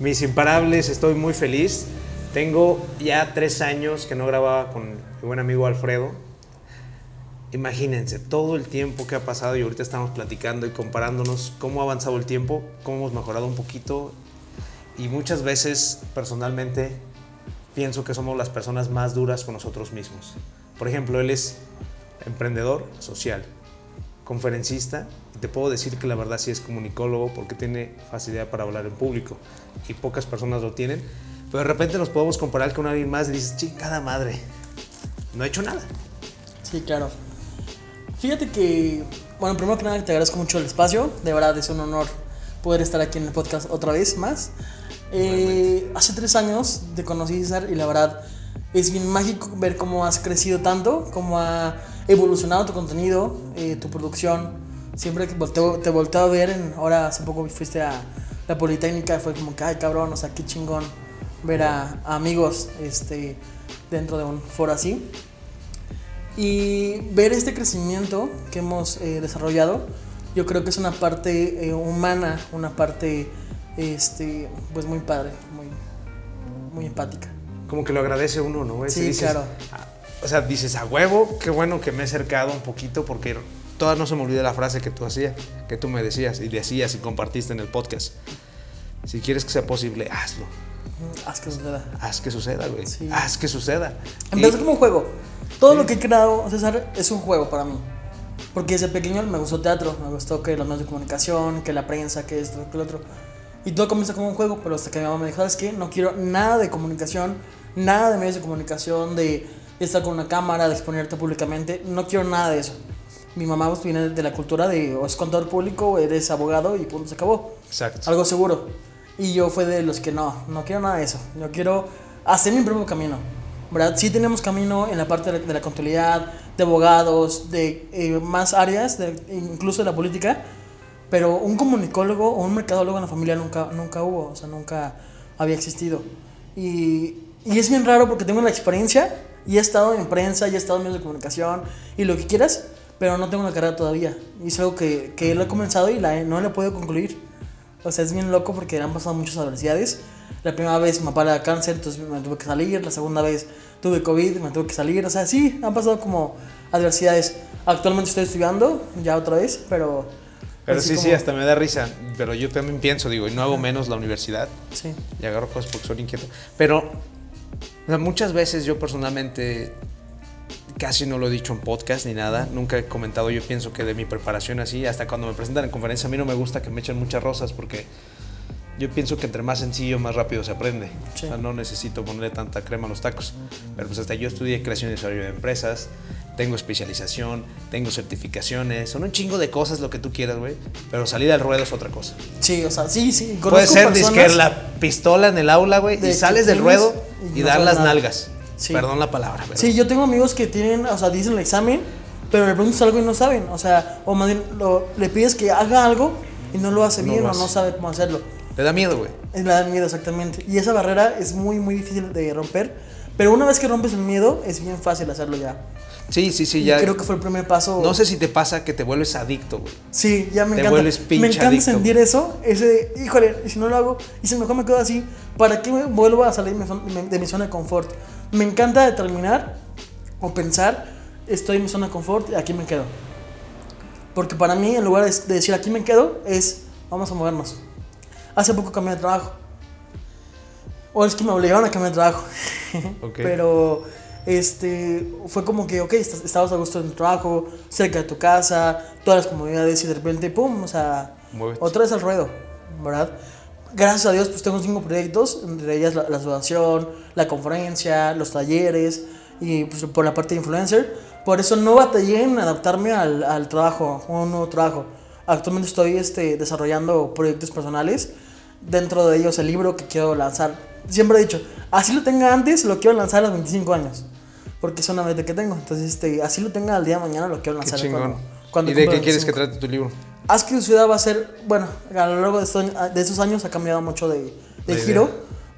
Mis imparables, estoy muy feliz. Tengo ya tres años que no grababa con mi buen amigo Alfredo. Imagínense todo el tiempo que ha pasado y ahorita estamos platicando y comparándonos cómo ha avanzado el tiempo, cómo hemos mejorado un poquito y muchas veces personalmente pienso que somos las personas más duras con nosotros mismos. Por ejemplo, él es emprendedor social, conferencista te puedo decir que la verdad sí es comunicólogo porque tiene facilidad para hablar en público y pocas personas lo tienen, pero de repente nos podemos comparar con alguien más y dices, chingada madre, no he hecho nada. Sí, claro. Fíjate que, bueno, primero que nada te agradezco mucho el espacio, de verdad es un honor poder estar aquí en el podcast otra vez más. Eh, hace tres años te conocí César y la verdad es bien mágico ver cómo has crecido tanto, cómo ha evolucionado tu contenido, eh, tu producción. Siempre que te volteo a ver, en, ahora hace poco fuiste a la Politécnica, fue como que, ay cabrón, o sea, qué chingón ver a, amigos este, dentro de un foro así. Y ver este crecimiento que hemos eh, desarrollado, yo creo que es una parte eh, humana, una parte este, pues muy padre, muy, muy empática. Como que lo agradece uno, ¿no? Sí, claro. Ah, o sea, dices, a huevo, qué bueno que me he acercado un poquito porque toda no se me olvida la frase que tú hacías, que tú me decías y decías y compartiste en el podcast. Si quieres que sea posible, hazlo. Haz que suceda. Haz que suceda, güey. Haz que suceda. Empezó como un juego. Todo lo que he creado, César, es un juego para mí. Porque desde pequeño me gustó teatro, me gustó que los medios de comunicación, que la prensa, que esto, que lo otro. Y todo comenzó como un juego, pero hasta que mi mamá me dijo, ¿sabes qué? No quiero nada de comunicación, nada de medios de comunicación, de, estar con una cámara, de exponerte públicamente. No quiero nada de eso. Mi mamá pues, viene de la cultura de o es contador público o eres abogado y punto, se acabó. Exacto. Algo seguro. Y yo fue de los que no, no quiero nada de eso. Yo quiero hacer mi propio camino. ¿Verdad? Sí tenemos camino en la parte de la, contabilidad, de abogados, de eh, más áreas, de, incluso de la política, pero un comunicólogo o un mercadólogo en la familia nunca, nunca hubo, o sea, nunca había existido. Y, y es bien raro porque tengo la experiencia y he estado en prensa y he estado en medios de comunicación y lo que quieras, pero no tengo una carrera todavía. Y es algo que, que lo he comenzado y la, no lo he podido concluir. O sea, es bien loco porque han pasado muchas adversidades. La primera vez mi papá era cáncer, entonces me tuve que salir. La segunda vez tuve COVID, me tuve que salir. O sea, sí, han pasado como adversidades. Actualmente estoy estudiando, ya otra vez, pero... Pero sí, sí, hasta me da risa. Pero yo también pienso, digo, y no hago menos la universidad. Sí. Y agarro cosas porque soy inquieto. Pero muchas veces yo personalmente casi no lo he dicho en podcast ni nada, nunca he comentado, yo pienso que de mi preparación así, hasta cuando me presentan en conferencia, a mí no me gusta que me echen muchas rosas porque yo pienso que entre más sencillo, más rápido se aprende. O sea, no necesito ponerle tanta crema a los tacos. Pero pues hasta yo estudié creación y desarrollo de empresas, tengo especialización, tengo certificaciones, son un chingo de cosas lo que tú quieras, güey. Pero salir al ruedo es otra cosa. Sí, o sea, sí, sí. Puede ser disque la pistola en el aula, güey, y sales del ruedo y, dar las nalgas. Perdón la palabra. Pero... Sí, yo tengo amigos que tienen, o sea, dicen el examen, pero le preguntas algo y no saben. O sea, o más bien le pides que haga algo y no lo hace bien o no sabe cómo hacerlo. Le da miedo, güey. Le da miedo, exactamente. Y esa barrera es muy, muy difícil de romper. Pero una vez que rompes el miedo, es bien fácil hacerlo ya. Sí, sí, sí, ya. Creo que fue el primer paso. No sé si te pasa que te vuelves adicto, güey. Sí, ya me te encanta. Vuelves pinche me encanta sentir eso, ese, híjole, si no lo hago, y si mejor me quedo así, ¿para qué me vuelvo a salir de mi zona de confort? Me encanta determinar o pensar, estoy en mi zona de confort y aquí me quedo. Porque para mí, en lugar de decir aquí me quedo, es vamos a movernos. Hace poco cambié de trabajo. O es que me obligaron a cambiar de trabajo. Pero este, fue como que, ok, estabas a gusto en tu trabajo, cerca de tu casa, todas las comodidades y de repente, pum, o sea, otra vez al ruedo, ¿verdad? Gracias a Dios, pues tengo cinco proyectos, entre ellas la, asociación, la conferencia, los talleres y pues, por la parte de influencer. Por eso no batallé en adaptarme al, al trabajo, a un nuevo trabajo. Actualmente estoy este, desarrollando proyectos personales, dentro de ellos el libro que quiero lanzar. Siempre he dicho, así lo tenga antes, lo quiero lanzar a los 25 años, porque es una meta que tengo. Entonces, este, así lo tenga al día de mañana, lo quiero lanzar. Cuando, ¿Y de qué quieres que trate tu libro? Tu ciudad va a ser, bueno, a lo largo de estos, años ha cambiado mucho de, giro,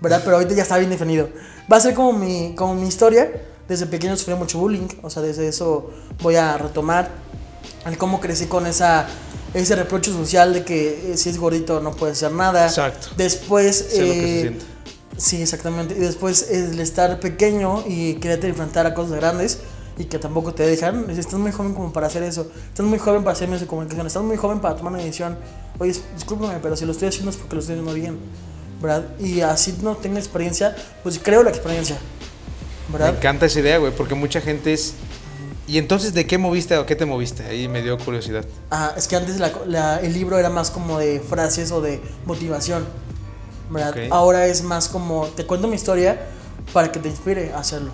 ¿verdad? Pero ahorita ya está bien definido. Va a ser como mi, como mi historia. Desde pequeño sufrí mucho bullying, o sea, desde eso voy a retomar el cómo crecí con esa ese reproche social de que eh, si es gordito no puede hacer nada. Exacto. Después... Sé lo que se eh, siente. Sí, exactamente. Y después el estar pequeño y quererte enfrentar a cosas grandes y que tampoco te dejan. Estás muy joven como para hacer eso. Estás muy joven para hacer medios de comunicación. Estás muy joven para tomar una decisión. Oye, discúlpame, pero si lo estoy haciendo es porque lo estoy haciendo bien. ¿Verdad? Y así no tengo experiencia, pues creo la experiencia. Me ¿Verdad? encanta esa idea, güey, porque mucha gente es... ¿Y entonces de qué moviste o qué te moviste? Ahí me dio curiosidad. Ah, es que antes la- la- el libro era más como de frases o de motivación. ¿verdad? Ok. Ahora es más como te cuento mi historia para que te inspire a hacerlo.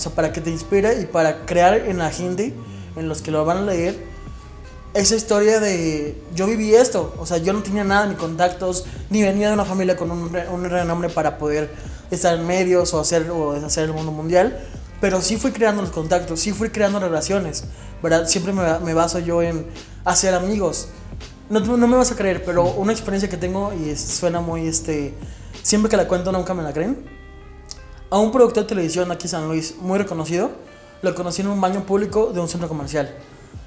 O sea, para que te inspire y para crear en la gente, en los que lo van a leer, esa historia de yo viví esto. O sea, yo no tenía nada, ni contactos, ni venía de una familia con un, un renombre para poder estar en medios o hacer, o hacer el mundo mundial. Pero sí fui creando los contactos, sí fui creando relaciones, ¿verdad? Siempre me, me baso yo en hacer amigos. No, no me vas a creer, pero una experiencia que tengo y suena muy, este, siempre que la cuento nunca me la creen. A un productor de televisión aquí en San Luis, muy reconocido, lo conocí en un baño público de un centro comercial.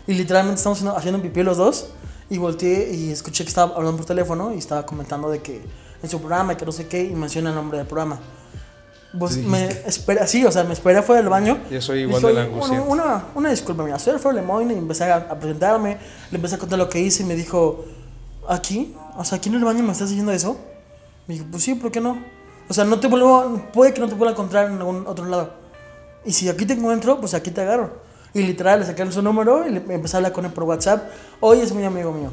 Y literalmente estamos haciendo, haciendo pipí los dos y volteé y escuché que estaba hablando por teléfono y estaba comentando de que en su programa y que no sé qué y menciona el nombre del programa. Pues ¿Qué me espera, sí, o sea, me esperé fuera del baño. Yo soy igual de "Oye, angustiante". Una, una, una disculpa, mira, soy Alfredo Lemoyne y empecé a, a presentarme, le empecé a contar lo que hice y me dijo, ¿aquí? O sea, ¿aquí en el baño me estás diciendo eso? Me dijo, pues sí, ¿por qué no? O sea, no te vuelvo, puede que no te pueda encontrar en algún otro lado. Y si aquí te encuentro, pues aquí te agarro. Y literal, le saqué su número y le empecé a hablar con él por WhatsApp. Hoy es muy amigo mío.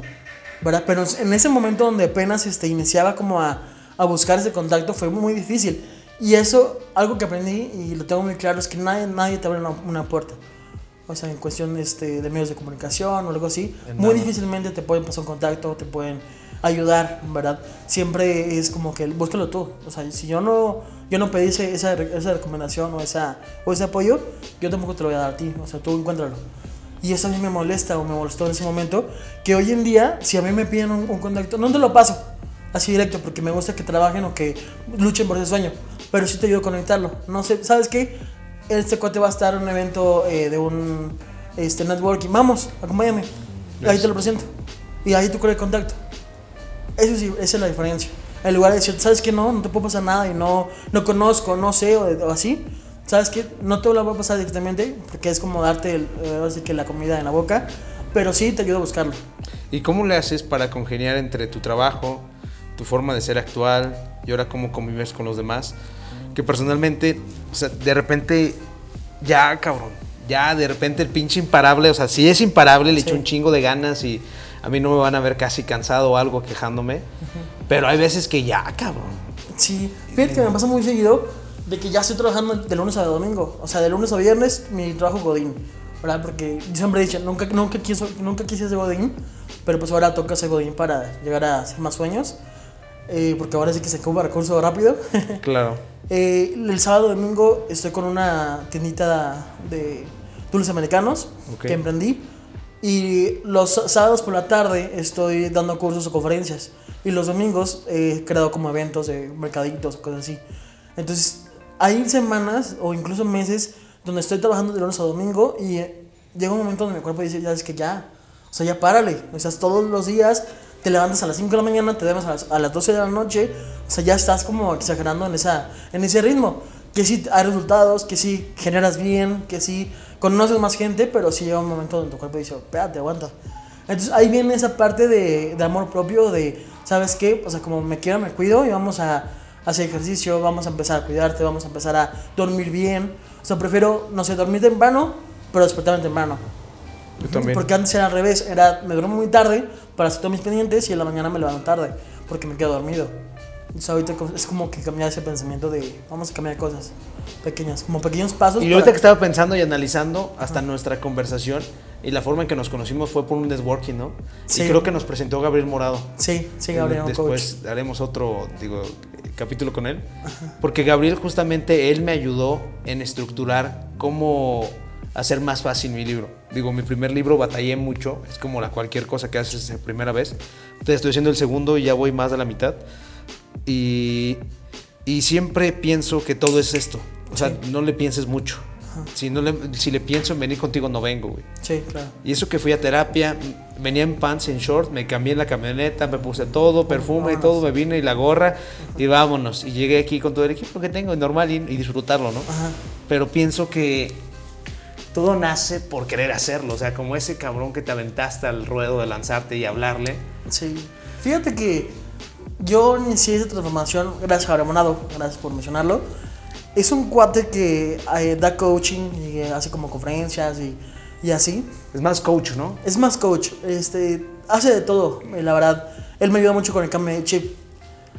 ¿Verdad? Pero en ese momento donde apenas este, iniciaba como a, a buscar ese contacto fue muy difícil. Y eso, algo que aprendí y lo tengo muy claro, es que nadie, nadie te abre una, una puerta. O sea, en cuestión este, de medios de comunicación o algo así, En muy nada. difícilmente te pueden pasar un contacto, te pueden ayudar, ¿verdad? Siempre es como que búscalo tú. O sea, si yo no, yo no pedí ese- esa, esa recomendación o, esa, o ese apoyo, yo tampoco te lo voy a dar a ti. O sea, tú encuéntralo. Y eso a mí me molesta o me molestó en ese momento. Que hoy en día, si a mí me piden un, un contacto, no te lo paso así directo porque me gusta que trabajen o que luchen por ese sueño. Pero sí te ayudo a conectarlo. No sé, ¿sabes qué? Este cuate va a estar en un evento eh, de un este, networking. Vamos, acompáñame. Ahí te lo presento. Y ahí tú creas el contacto. Eso sí, esa es la diferencia. En lugar de decir, ¿sabes qué? No, no te puede pasar nada y no, no conozco, no sé o, o así. ¿Sabes qué? No te lo va a pasar directamente porque es como darte el, eh, ahora sí que la comida en la boca. Pero sí te ayuda a buscarlo. ¿Y cómo le haces para congeniar entre tu trabajo, tu forma de ser actual y ahora cómo convives con los demás? Que personalmente, o sea, de repente, ya, cabrón, ya de repente el pinche imparable, o sea, si es imparable, le Sí. echo un chingo de ganas y a mí no me van a ver casi cansado o algo quejándome, pero hay veces que ya, cabrón. Sí, fíjate que me pasa muy seguido de que ya estoy trabajando de lunes a domingo. O sea, de lunes a viernes mi trabajo Godín. ¿Verdad? Porque yo siempre he dicho, nunca, nunca, quiso, nunca quise ser Godín, pero pues ahora toca ser Godín para llegar a hacer más sueños. Eh, porque ahora sí que se ocupa recurso rápido. Claro. Eh, el sábado domingo estoy con una tiendita de dulces americanos que emprendí. Y los sábados por la tarde estoy dando cursos o conferencias. Y los domingos he creado como eventos de mercaditos cosas así. Entonces, hay semanas o incluso meses donde estoy trabajando de lunes a domingo y llega un momento donde mi cuerpo dice, ya es que ya, o sea, ya párale. O sea, todos los días te levantas a las 5 de la mañana, te duermes a las, a las 12 de la noche, o sea, ya estás como exagerando en, esa, en ese ritmo. Que sí hay resultados, que sí generas bien, que sí conoces más gente, pero sí llega un momento donde tu cuerpo dice, espérate, aguanta. Entonces ahí viene esa parte de, de amor propio, de, ¿sabes qué? O sea, como me quiero, me cuido y vamos a hacer ejercicio, vamos a empezar a cuidarte, vamos a empezar a dormir bien. O sea, prefiero, no sé, dormir temprano, pero despertarme temprano. Yo también. Porque antes era al revés, era, me duermo muy tarde para hacer todos mis pendientes y en la mañana me levanto tarde, porque me quedo dormido. Entonces ahorita es como que cambiar ese pensamiento de, vamos a cambiar cosas pequeñas, como pequeños pasos. Y para- ahorita que estaba pensando y analizando hasta nuestra conversación y la forma en que nos conocimos fue por un networking, ¿no? Sí. Y creo que nos presentó Gabriel Morado. Sí, sí, Gabriel, un coach. Después haremos otro, digo, capítulo con él. Porque Gabriel justamente, él me ayudó en estructurar cómo hacer más fácil mi libro. Digo, mi primer libro batallé mucho, es como la cualquier cosa que haces la primera vez. Entonces estoy haciendo el segundo y ya voy más de la mitad. Y, y siempre pienso que todo es esto. O sea, Sí. no le pienses mucho. Si, no le, si le pienso en venir contigo, no vengo, güey. Sí, claro. Y eso que fui a terapia, venía en pants, en short, me cambié en la camioneta, me puse todo, perfume y todo, me vine y la gorra y vámonos. Y llegué aquí con todo el equipo que tengo, normal, y, y disfrutarlo, ¿no? Ajá. Pero pienso que todo nace por querer hacerlo. O sea, como ese cabrón que te aventaste al ruedo de lanzarte y hablarle. Sí. Fíjate que yo inicié esa transformación gracias a Ramonado, gracias por mencionarlo. Es un cuate que eh, da coaching y eh, hace como conferencias y, y así. Es más coach, ¿no? Es más coach, este, hace de todo, eh, la verdad. Él me ayuda mucho con el cambio de chip.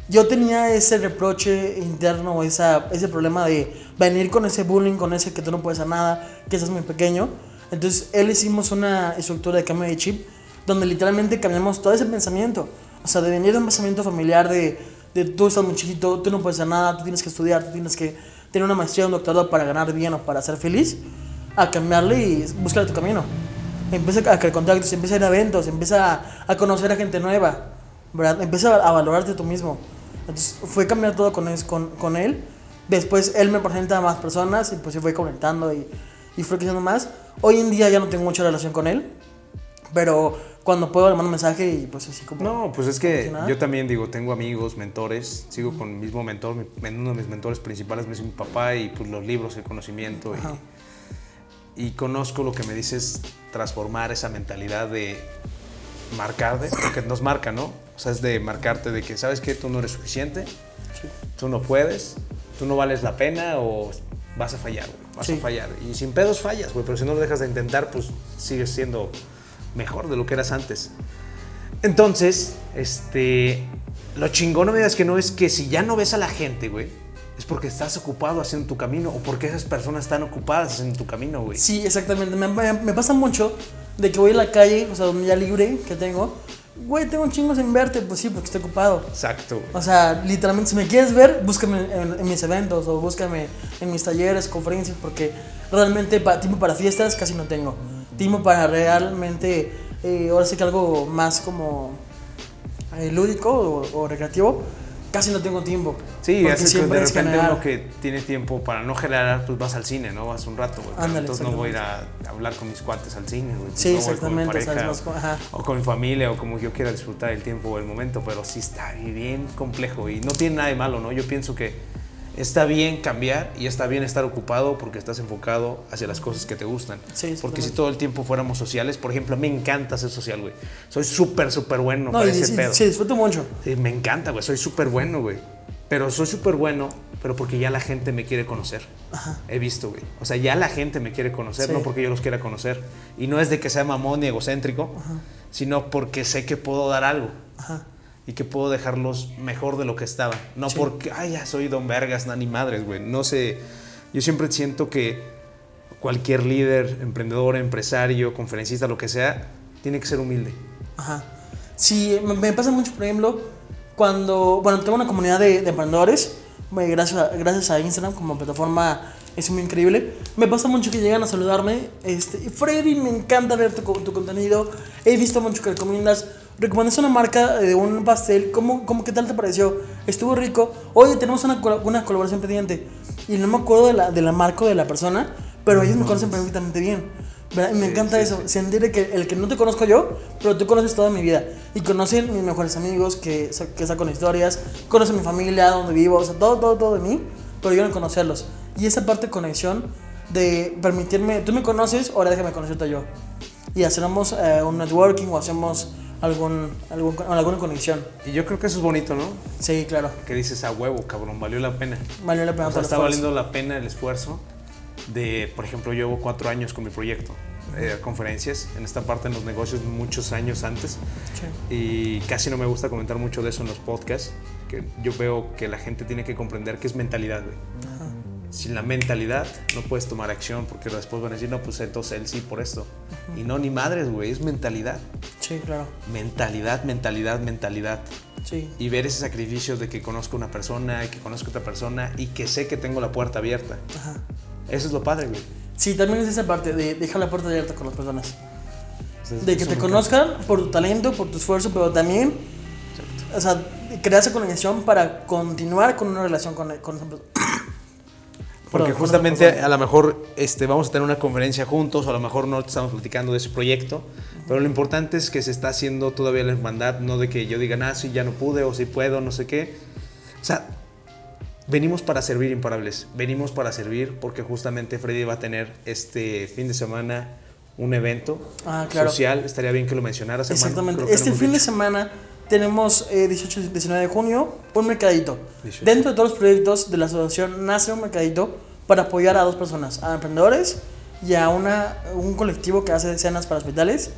Yo tenía ese reproche interno, esa, ese problema de venir con ese bullying, con ese que tú no puedes hacer nada, que estás muy pequeño. Entonces, él hicimos una estructura de cambio de chip donde literalmente cambiamos todo ese pensamiento. O sea, de venir de un pensamiento familiar de, de tú estás muy chiquito, tú no puedes hacer nada, tú tienes que estudiar, tú tienes que tener una maestría, un doctorado para ganar bien o para ser feliz, a cambiarle y buscar tu camino. Empieza a crear contactos, empieza a ir a eventos, empieza a, conocer a gente nueva, ¿verdad? Empieza a, valorarte tú mismo. Entonces fue cambiar todo con, con, con él. Después él me presenta a más personas y pues se fue comentando y, y fue creciendo más. Hoy en día ya no tengo mucha relación con él, pero cuando puedo le mando un mensaje y pues así como... No, pues es que yo también digo, tengo amigos, mentores, sigo con el mismo mentor, mi- uno de mis mentores principales me es mi papá y pues los libros, el conocimiento y, y conozco lo que me dices, transformar esa mentalidad de marcarte, porque nos marca, ¿no? O sea, es de marcarte de que, ¿sabes qué? Tú no eres suficiente, Sí. tú no puedes, tú no vales la pena o vas a fallar, güey, vas Sí. a fallar. Y sin pedos fallas, güey, pero si no lo dejas de intentar, pues sigues siendo mejor de lo que eras antes. Entonces, este, lo chingón no me digas que no es que si ya no ves a la gente, güey, es porque estás ocupado haciendo tu camino o porque esas personas están ocupadas haciendo tu camino, güey. Sí, exactamente. Me, me- me pasa mucho de que voy a la calle, o sea, donde ya libre que tengo. Güey, tengo un chingo sin verte. Pues sí, porque estoy ocupado. Exacto, güey. O sea, literalmente, si me quieres ver, búscame en, en mis eventos o búscame en mis talleres, conferencias, porque realmente pa- tiempo para fiestas casi no tengo. Tiempo para realmente, eh, ahora sí que algo más como eh, lúdico o, o recreativo, casi no tengo tiempo. Sí, hace que de repente generar. uno que tiene tiempo para no generar, pues vas al cine, ¿no? Vas un rato, güey. Entonces no voy a ir a hablar con mis cuates al cine, güey. Sí, No con mi pareja, más ajá. O con mi familia, o como yo quiera disfrutar el tiempo o el momento, pero sí está bien complejo y no tiene nada de malo, ¿no? Yo pienso que está bien cambiar y está bien estar ocupado porque estás enfocado hacia las cosas que te gustan. Sí, porque si todo el tiempo fuéramos sociales, por ejemplo, me encanta ser social, güey. Soy súper, súper bueno No, para y, ese y- pedo. sí, disfruto mucho. Sí, me encanta, güey. Soy súper bueno, güey. Pero soy súper bueno, pero porque ya la gente me quiere conocer. He visto, güey. O sea, ya la gente me quiere conocer, Sí. no porque yo los quiera conocer. Y no es de que sea mamón y egocéntrico, sino porque sé que puedo dar algo. Ajá. Y que puedo dejarlos mejor de lo que estaban. No Sí. porque, ay, ya soy don vergas, ni madres, güey. No sé. Yo siempre siento que cualquier líder, emprendedor, empresario, conferencista, lo que sea, tiene que ser humilde. Ajá. Sí, me, me pasa mucho, por ejemplo, cuando, bueno, tengo una comunidad de, de emprendedores, gracias a, gracias a Instagram como plataforma, es muy increíble. Me pasa mucho que llegan a saludarme, este, Freddy, me encanta ver tu, tu contenido, he visto mucho que recomiendas, recomendas una marca de un pastel, ¿cómo, cómo qué tal te pareció? Estuvo rico, oye, tenemos una, una colaboración pendiente, y no me acuerdo de la, de la marca o de la persona, pero ellos me conocen perfectamente bien. ¿verdad? Y me Sí, encanta sí, eso, sí. sentir que el que no te conozco yo, pero tú conoces toda mi vida. Y conocen mis mejores amigos, que, que saco historias, conocen mi familia, donde vivo, o sea, todo, todo, todo de mí, pero yo no conocerlos. Y esa parte de conexión de permitirme, tú me conoces, ahora déjame conocerte yo. Y hacemos eh, un networking o hacemos algún, algún, alguna conexión. Y yo creo que eso es bonito, ¿no? Sí, claro. Que dices a huevo, cabrón, valió la pena. Valió la pena O sea, está valiendo la pena el esfuerzo de, por ejemplo, yo llevo cuatro años con mi proyecto, eh, conferencias, en esta parte en los negocios muchos años antes, Sí. y casi no me gusta comentar mucho de eso en los podcasts, que yo veo que la gente tiene que comprender que es mentalidad, güey. Sin la mentalidad no puedes tomar acción porque después van a decir, no, pues entonces él sí por esto. Y no, ni madres, güey, es mentalidad. Sí, claro. Mentalidad, mentalidad, mentalidad Sí. y ver ese sacrificio de que conozco una persona, que conozco otra persona y que sé que tengo la puerta abierta. Ajá. Eso es lo padre, güey. Sí, también es esa parte de dejar la puerta abierta con las personas. De que te conozcan por tu talento, por tu esfuerzo, pero también, o sea, crear esa conexión para continuar con una relación con, con esa persona. Porque Perdón, justamente a lo mejor este, vamos a tener una conferencia juntos, o a lo mejor no estamos platicando de ese proyecto, pero lo importante es que se está haciendo todavía la hermandad, no de que yo diga, ah, sí, ya no pude, o sí puedo, no sé qué. O sea, venimos para servir imparables, venimos para servir porque justamente Freddy va a tener este fin de semana un evento Ah, claro. social, estaría bien que lo mencionaras. hermano, Exactamente. creo que no Este fin de dicho. semana tenemos eh, 18 y 19 de junio un mercadito. 18. Dentro de todos los proyectos de la asociación nace un mercadito para apoyar a dos personas, a emprendedores y a una, un colectivo que hace cenas para hospitales.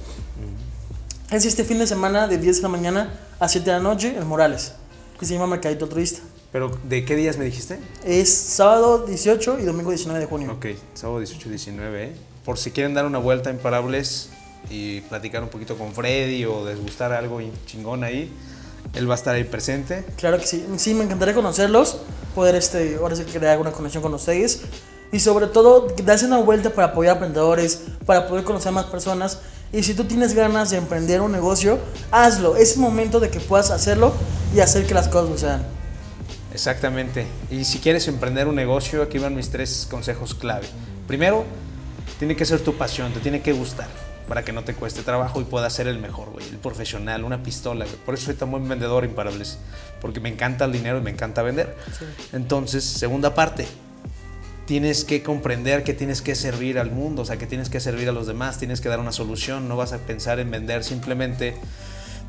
Es este fin de semana de 10 de la mañana a 7 de la noche en Morales, que se llama Mercadito Turista. Pero, ¿de qué días me dijiste? Es sábado 18 y domingo 19 de junio. Ok, sábado 18 y 19, ¿eh? Por si quieren dar una vuelta a Imparables y platicar un poquito con Freddy o desgustar algo chingón ahí, él va a estar ahí presente. Claro que sí. Sí, me encantaría conocerlos, poder este, ahora sí crear alguna conexión con ustedes. Y sobre todo, darse una vuelta para apoyar a emprendedores, para poder conocer más personas. Y si tú tienes ganas de emprender un negocio, hazlo. Es el momento de que puedas hacerlo y hacer que las cosas sucedan. Exactamente. Y si quieres emprender un negocio, aquí van mis tres consejos clave. Primero, tiene que ser tu pasión, te tiene que gustar para que no te cueste trabajo y puedas ser el mejor, güey, el profesional, una pistola, güey. Por eso soy tan buen vendedor imparables, porque me encanta el dinero y me encanta vender. Entonces, segunda parte, tienes que comprender que tienes que servir al mundo, o sea, que tienes que servir a los demás, tienes que dar una solución, no vas a pensar en vender simplemente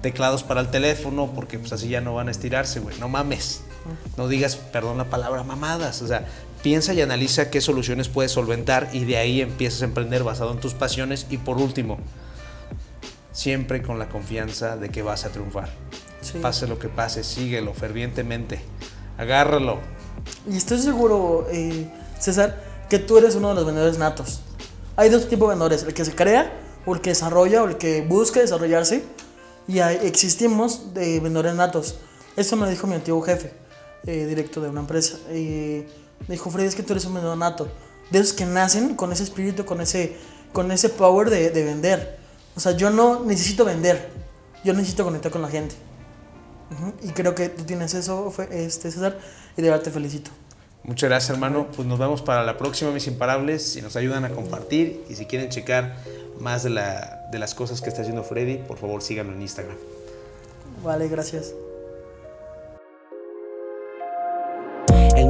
teclados para el teléfono, porque pues así ya no van a estirarse, güey, no mames. No digas, perdón la palabra, mamadas, o sea, piensa y analiza qué soluciones puedes solventar y de ahí empiezas a emprender basado en tus pasiones y por último, siempre con la confianza de que vas a triunfar. Sí. Pase lo que pase, síguelo fervientemente, agárralo, Y estoy seguro, eh, César, que tú eres uno de los vendedores natos. Hay dos tipos de vendedores, el que se crea, o el que desarrolla, o el que busca desarrollarse. Y existimos de vendedores natos. Eso me lo dijo mi antiguo jefe, eh, directo de una empresa. Y me dijo, Freddy, es que tú eres un vendedor nato. De esos que nacen con ese espíritu, con ese, con ese power de, de vender. O sea, yo no necesito vender, yo necesito conectar con la gente. Ujú, Y creo que tú tienes eso, este, César, y de verdad te felicito. Muchas gracias, hermano. Pues nos vemos para la próxima, mis imparables. Si nos ayudan a compartir y si quieren checar más de, la, de las cosas que está haciendo Freddy, por favor síganlo en Instagram. Vale, gracias.